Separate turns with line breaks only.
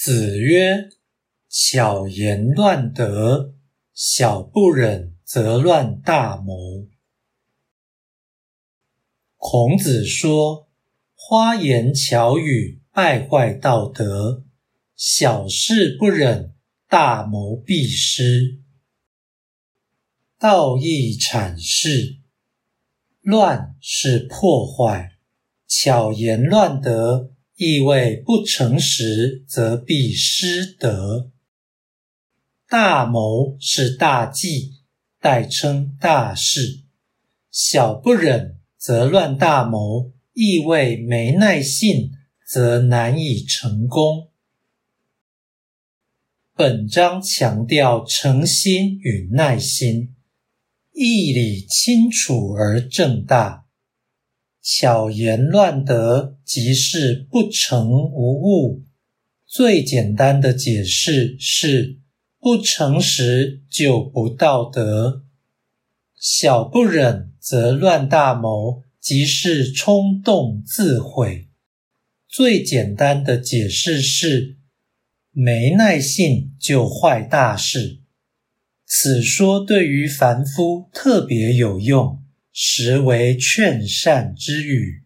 子曰：“巧言乱德，小不忍则乱大谋。”孔子说：“花言巧语败坏道德，小事不忍，大谋必失。”道义阐释：乱是破坏，巧言乱德。意味不诚实，则必失德。大谋是大计，代称大事。小不忍则乱大谋，意味没耐性，则难以成功。本章强调诚心与耐心，义理清楚而正大。巧言乱德，即是不诚无物。最简单的解释是：不诚实就不道德。小不忍则乱大谋，即是冲动自毁。最简单的解释是：没耐性就坏大事。此说对于凡夫特别有用。实为劝善之语。